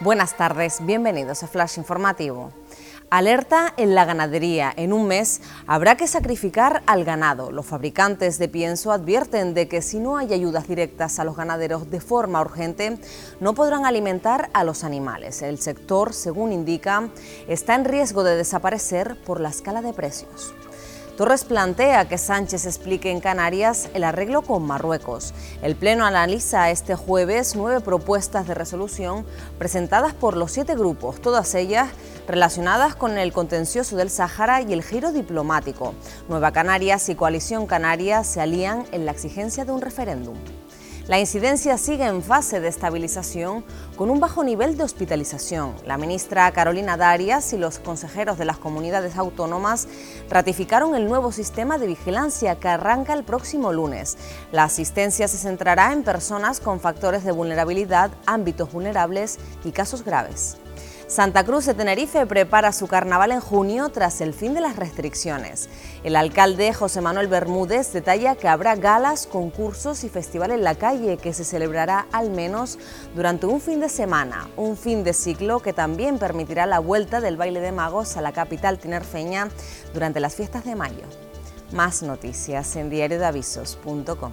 Buenas tardes, bienvenidos a Flash Informativo. Alerta en la ganadería. En un mes habrá que sacrificar al ganado. Los fabricantes de pienso advierten de que si no hay ayudas directas a los ganaderos de forma urgente, no podrán alimentar a los animales. El sector, según indica, está en riesgo de desaparecer por la escala de precios. Torres plantea que Sánchez explique en Canarias el arreglo con Marruecos. El Pleno analiza este jueves nueve propuestas de resolución presentadas por los siete grupos, todas ellas relacionadas con el contencioso del Sáhara y el giro diplomático. Nueva Canarias y Coalición Canaria se alían en la exigencia de un referéndum. La incidencia sigue en fase de estabilización con un bajo nivel de hospitalización. La ministra Carolina Darias y los consejeros de las comunidades autónomas ratificaron el nuevo sistema de vigilancia que arranca el próximo lunes. La asistencia se centrará en personas con factores de vulnerabilidad, ámbitos vulnerables y casos graves. Santa Cruz de Tenerife prepara su carnaval en junio tras el fin de las restricciones. El alcalde José Manuel Bermúdez detalla que habrá galas, concursos y festival en la calle que se celebrará al menos durante un fin de semana, un fin de ciclo que también permitirá la vuelta del baile de magos a la capital tinerfeña durante las fiestas de mayo. Más noticias en diariodeavisos.com.